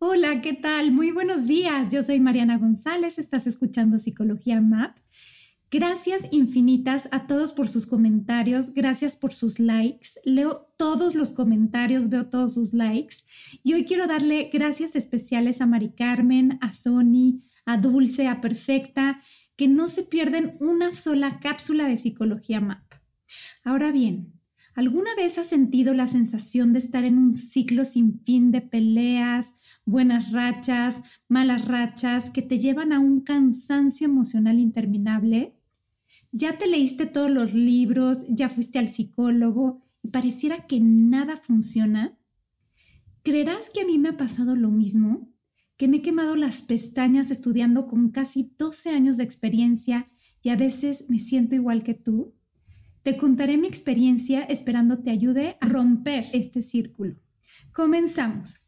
Hola, ¿qué tal? Muy buenos días. Yo soy Mariana González. Estás escuchando Psicología MAP. Gracias infinitas a todos por sus comentarios. Gracias por sus likes. Leo todos los comentarios, veo todos sus likes. Y hoy quiero darle gracias especiales a Mari Carmen, a Sony, a Dulce, a Perfecta, que no se pierden una sola cápsula de Psicología MAP. Ahora bien, ¿Alguna vez has sentido la sensación de estar en un ciclo sin fin de peleas, buenas rachas, malas rachas que te llevan a un cansancio emocional interminable? Ya te leíste todos los libros, ya fuiste al psicólogo y pareciera que nada funciona. ¿Creerás que a mí me ha pasado lo mismo? Que me he quemado las pestañas estudiando con casi 12 años de experiencia y a veces me siento igual que tú. Te contaré mi experiencia esperando te ayude a romper este círculo. Comenzamos.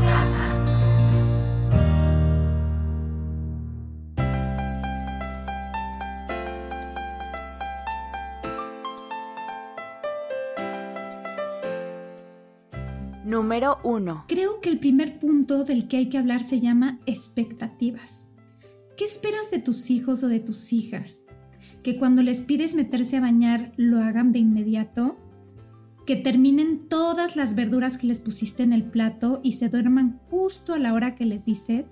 Número 1. Creo que el primer punto del que hay que hablar se llama expectativas. ¿Qué esperas de tus hijos o de tus hijas? ¿Que cuando les pides meterse a bañar lo hagan de inmediato? ¿Que terminen todas las verduras que les pusiste en el plato y se duerman justo a la hora que les dices?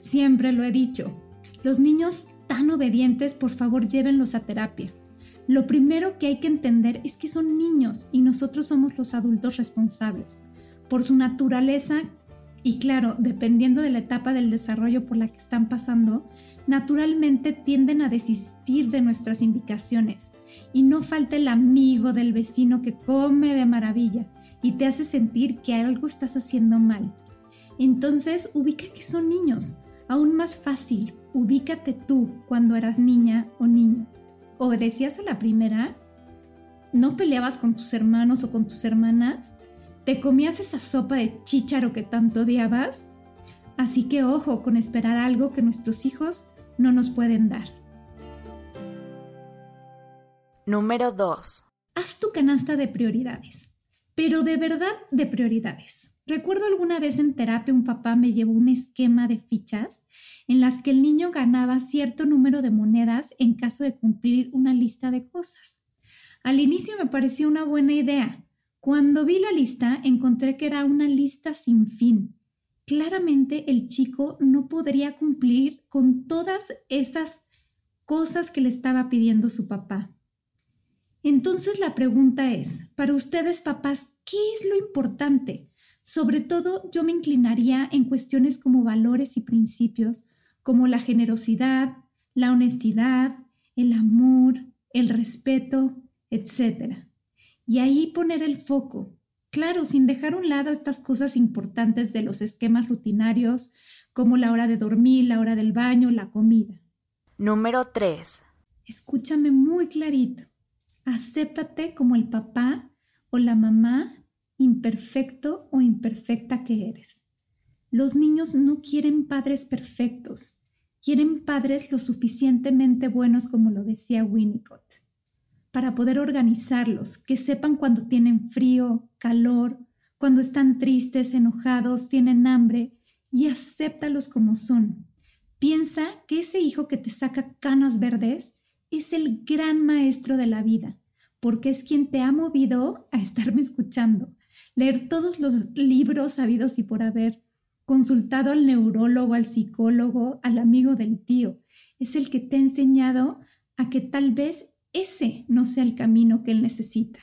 Siempre lo he dicho. Los niños tan obedientes, por favor, llévenlos a terapia. Lo primero que hay que entender es que son niños y nosotros somos los adultos responsables por su naturaleza y claro, dependiendo de la etapa del desarrollo por la que están pasando, naturalmente tienden a desistir de nuestras indicaciones. Y no falta el amigo del vecino que come de maravilla y te hace sentir que algo estás haciendo mal. Entonces, ubica que son niños. Aún más fácil, ubícate tú cuando eras niña o niño. ¿Obedecías a la primera? ¿No peleabas con tus hermanos o con tus hermanas? ¿Te comías esa sopa de chícharo que tanto odiabas? Así que ojo con esperar algo que nuestros hijos no nos pueden dar. Número 2. Haz tu canasta de prioridades, pero de verdad de prioridades. Recuerdo alguna vez en terapia un papá me llevó un esquema de fichas en las que el niño ganaba cierto número de monedas en caso de cumplir una lista de cosas. Al inicio me pareció una buena idea, cuando vi la lista, encontré que era una lista sin fin. Claramente el chico no podría cumplir con todas esas cosas que le estaba pidiendo su papá. Entonces la pregunta es, para ustedes papás, ¿qué es lo importante? Sobre todo yo me inclinaría en cuestiones como valores y principios, como la generosidad, la honestidad, el amor, el respeto, etc y ahí poner el foco. Claro, sin dejar a un lado estas cosas importantes de los esquemas rutinarios, como la hora de dormir, la hora del baño, la comida. Número 3. Escúchame muy clarito. Acéptate como el papá o la mamá imperfecto o imperfecta que eres. Los niños no quieren padres perfectos, quieren padres lo suficientemente buenos como lo decía Winnicott. Para poder organizarlos, que sepan cuando tienen frío, calor, cuando están tristes, enojados, tienen hambre y acéptalos como son. Piensa que ese hijo que te saca canas verdes es el gran maestro de la vida, porque es quien te ha movido a estarme escuchando, leer todos los libros habidos y por haber, consultado al neurólogo, al psicólogo, al amigo del tío. Es el que te ha enseñado a que tal vez ese no sea el camino que él necesita.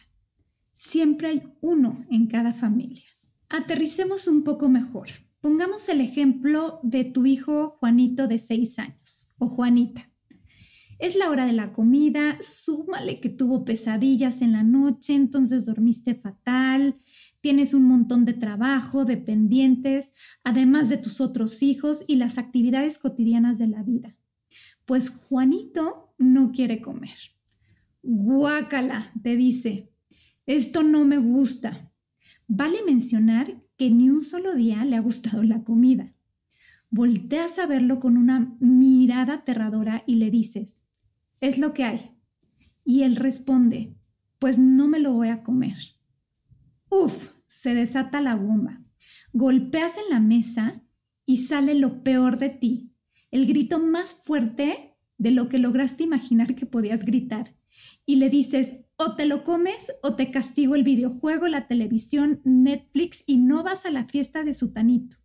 Siempre hay uno en cada familia. Aterricemos un poco mejor. Pongamos el ejemplo de tu hijo Juanito de seis años o Juanita. Es la hora de la comida, súmale que tuvo pesadillas en la noche, entonces dormiste fatal, tienes un montón de trabajo, de pendientes, además de tus otros hijos y las actividades cotidianas de la vida. Pues Juanito no quiere comer. Guácala, te dice, esto no me gusta. Vale mencionar que ni un solo día le ha gustado la comida. Volteas a verlo con una mirada aterradora y le dices, es lo que hay. Y él responde, pues no me lo voy a comer. Uf, se desata la bomba. Golpeas en la mesa y sale lo peor de ti, el grito más fuerte de lo que lograste imaginar que podías gritar. Y le dices, o te lo comes o te castigo el videojuego, la televisión, Netflix y no vas a la fiesta de Sutanito.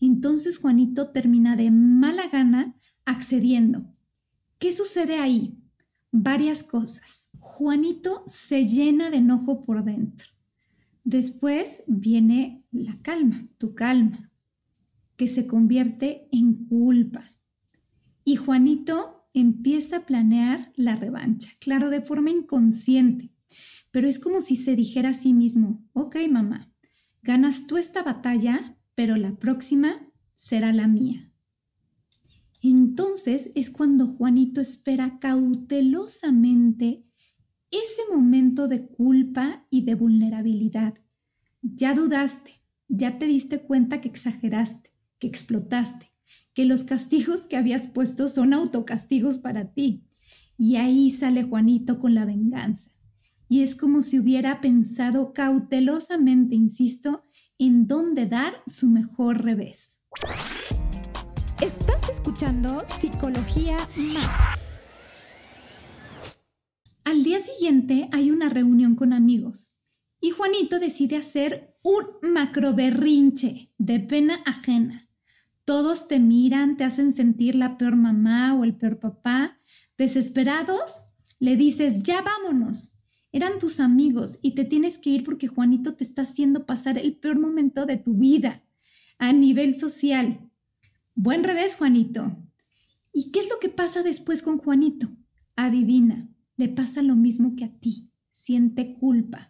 Entonces Juanito termina de mala gana accediendo. ¿Qué sucede ahí? Varias cosas. Juanito se llena de enojo por dentro. Después viene la calma, tu calma, que se convierte en culpa. Y Juanito empieza a planear la revancha, claro, de forma inconsciente, pero es como si se dijera a sí mismo, ok mamá, ganas tú esta batalla, pero la próxima será la mía. Entonces es cuando Juanito espera cautelosamente ese momento de culpa y de vulnerabilidad. Ya dudaste, ya te diste cuenta que exageraste, que explotaste, que los castigos que habías puesto son autocastigos para ti. Y ahí sale Juanito con la venganza. Y es como si hubiera pensado cautelosamente, insisto, en dónde dar su mejor revés. Estás escuchando Psicología Más. Al día siguiente hay una reunión con amigos y Juanito decide hacer un macroberrinche de pena ajena. Todos te miran, te hacen sentir la peor mamá o el peor papá. Desesperados, le dices, ya vámonos. Eran tus amigos y te tienes que ir porque Juanito te está haciendo pasar el peor momento de tu vida a nivel social. Buen revés, Juanito. ¿Y qué es lo que pasa después con Juanito? Adivina, le pasa lo mismo que a ti. Siente culpa.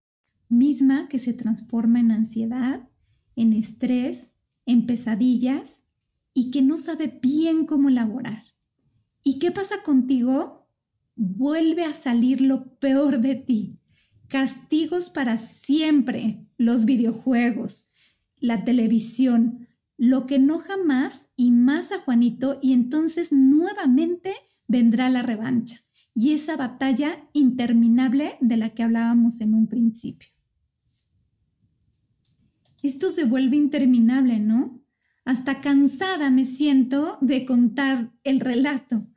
Misma que se transforma en ansiedad, en estrés, en pesadillas y que no sabe bien cómo elaborar. ¿Y qué pasa contigo? Vuelve a salir lo peor de ti castigos para siempre, los videojuegos, la televisión, lo que no jamás y más a Juanito y entonces nuevamente vendrá la revancha y esa batalla interminable de la que hablábamos en un principio. Esto se vuelve interminable, ¿no? Hasta cansada me siento de contar el relato.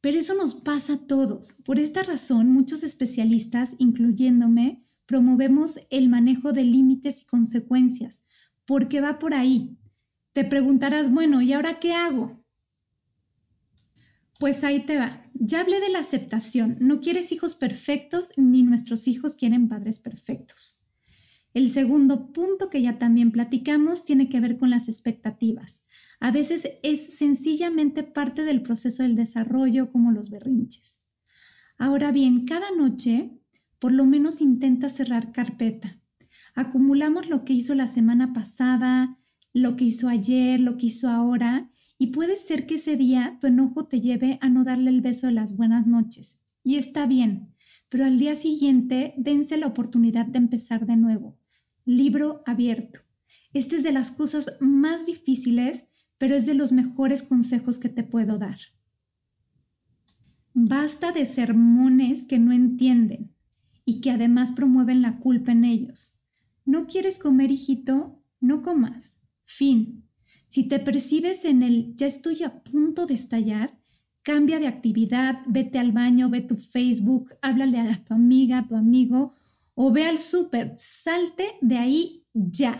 Pero eso nos pasa a todos. Por esta razón, muchos especialistas, incluyéndome, promovemos el manejo de límites y consecuencias, porque va por ahí. Te preguntarás, bueno, ¿y ahora qué hago? Pues ahí te va. Ya hablé de la aceptación. No quieres hijos perfectos ni nuestros hijos quieren padres perfectos. El segundo punto que ya también platicamos tiene que ver con las expectativas. A veces es sencillamente parte del proceso del desarrollo como los berrinches. Ahora bien, cada noche por lo menos intenta cerrar carpeta. Acumulamos lo que hizo la semana pasada, lo que hizo ayer, lo que hizo ahora, y puede ser que ese día tu enojo te lleve a no darle el beso de las buenas noches. Y está bien, pero al día siguiente dense la oportunidad de empezar de nuevo. Libro abierto. Este es de las cosas más difíciles, pero es de los mejores consejos que te puedo dar. Basta de sermones que no entienden y que además promueven la culpa en ellos. ¿No quieres comer, hijito? No comas. Fin. Si te percibes en el ya estoy a punto de estallar, cambia de actividad, vete al baño, ve tu Facebook, háblale a tu amiga, a tu amigo o ve al súper, salte de ahí ya.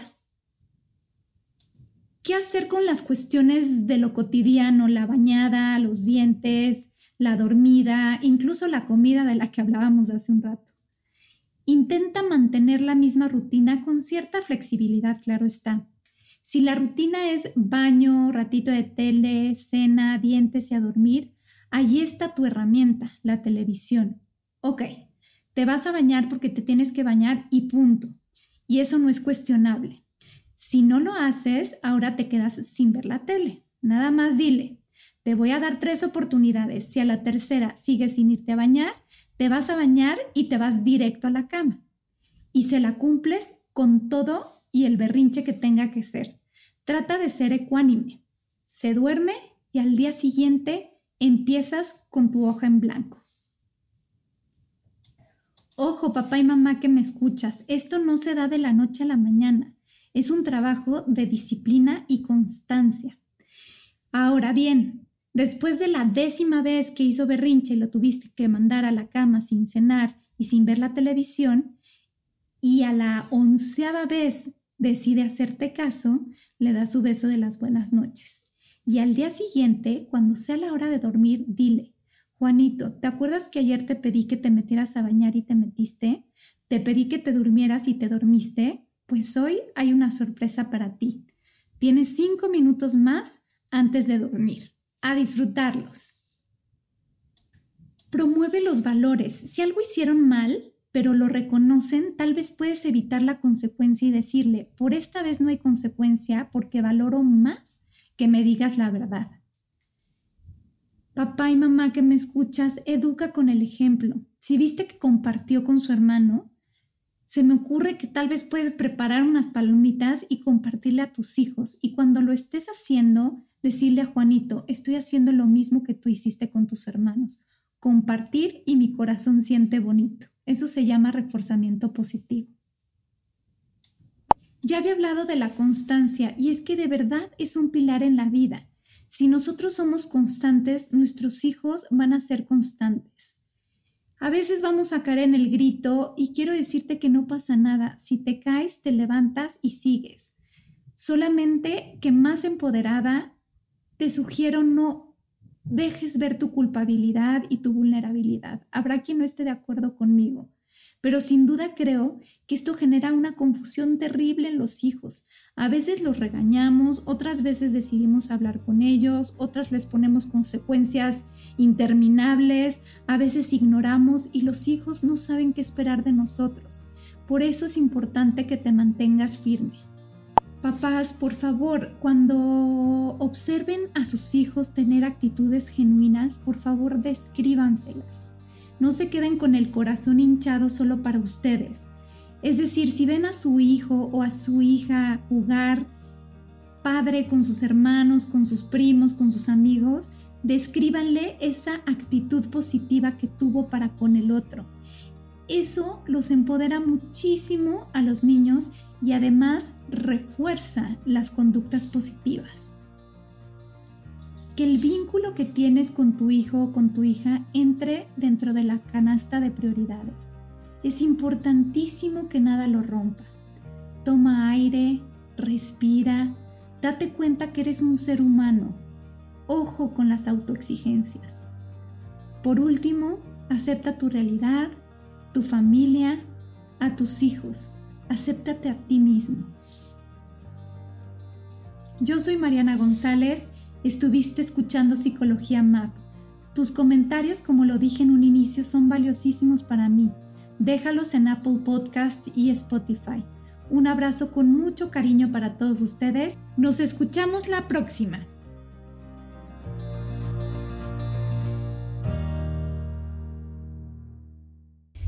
¿Qué hacer con las cuestiones de lo cotidiano, la bañada, los dientes, la dormida, incluso la comida de la que hablábamos hace un rato? Intenta mantener la misma rutina con cierta flexibilidad, claro está. Si la rutina es baño, ratito de tele, cena, dientes y a dormir, ahí está tu herramienta, la televisión. Ok, te vas a bañar porque te tienes que bañar y punto. Y eso no es cuestionable. Si no lo haces, ahora te quedas sin ver la tele. Nada más dile, te voy a dar tres oportunidades. Si a la tercera sigues sin irte a bañar, te vas a bañar y te vas directo a la cama. Y se la cumples con todo y el berrinche que tenga que ser. Trata de ser ecuánime. Se duerme y al día siguiente empiezas con tu hoja en blanco. Ojo, papá y mamá que me escuchas, esto no se da de la noche a la mañana. Es un trabajo de disciplina y constancia. Ahora bien, Después de la décima vez que hizo berrinche y lo tuviste que mandar a la cama sin cenar y sin ver la televisión, y a la onceava vez decide hacerte caso, le da su beso de las buenas noches. Y al día siguiente, cuando sea la hora de dormir, dile, Juanito, ¿te acuerdas que ayer te pedí que te metieras a bañar y te metiste? ¿Te pedí que te durmieras y te dormiste? Pues hoy hay una sorpresa para ti. Tienes cinco minutos más antes de dormir a disfrutarlos. Promueve los valores. Si algo hicieron mal, pero lo reconocen, tal vez puedes evitar la consecuencia y decirle, por esta vez no hay consecuencia porque valoro más que me digas la verdad. Papá y mamá que me escuchas, educa con el ejemplo. Si viste que compartió con su hermano, se me ocurre que tal vez puedes preparar unas palomitas y compartirle a tus hijos. Y cuando lo estés haciendo, decirle a Juanito, estoy haciendo lo mismo que tú hiciste con tus hermanos. Compartir y mi corazón siente bonito. Eso se llama reforzamiento positivo. Ya había hablado de la constancia y es que de verdad es un pilar en la vida. Si nosotros somos constantes, nuestros hijos van a ser constantes. A veces vamos a caer en el grito y quiero decirte que no pasa nada. Si te caes, te levantas y sigues. Solamente que más empoderada te sugiero no dejes ver tu culpabilidad y tu vulnerabilidad. Habrá quien no esté de acuerdo conmigo, pero sin duda creo que esto genera una confusión terrible en los hijos. A veces los regañamos, otras veces decidimos hablar con ellos, otras les ponemos consecuencias interminables, a veces ignoramos y los hijos no saben qué esperar de nosotros. Por eso es importante que te mantengas firme. Papás, por favor, cuando observen a sus hijos tener actitudes genuinas, por favor descríbanselas. No se queden con el corazón hinchado solo para ustedes. Es decir, si ven a su hijo o a su hija jugar padre con sus hermanos, con sus primos, con sus amigos, descríbanle esa actitud positiva que tuvo para con el otro. Eso los empodera muchísimo a los niños y además refuerza las conductas positivas. Que el vínculo que tienes con tu hijo o con tu hija entre dentro de la canasta de prioridades. Es importantísimo que nada lo rompa. Toma aire, respira, date cuenta que eres un ser humano. Ojo con las autoexigencias. Por último, acepta tu realidad, tu familia, a tus hijos. Acéptate a ti mismo. Yo soy Mariana González Estuviste escuchando Psicología MAP. Tus comentarios, como lo dije en un inicio, son valiosísimos para mí. Déjalos en Apple Podcast y Spotify. Un abrazo con mucho cariño para todos ustedes. Nos escuchamos la próxima.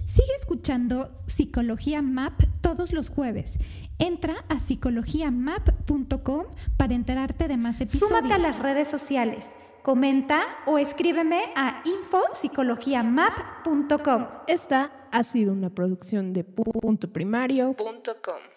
Sigue escuchando Psicología MAP todos los jueves. Entra a psicologiamap.com para enterarte de más episodios. Súmate a las redes sociales, comenta o escríbeme a infopsicologiamap.com. Esta ha sido una producción de puntoprimario.com.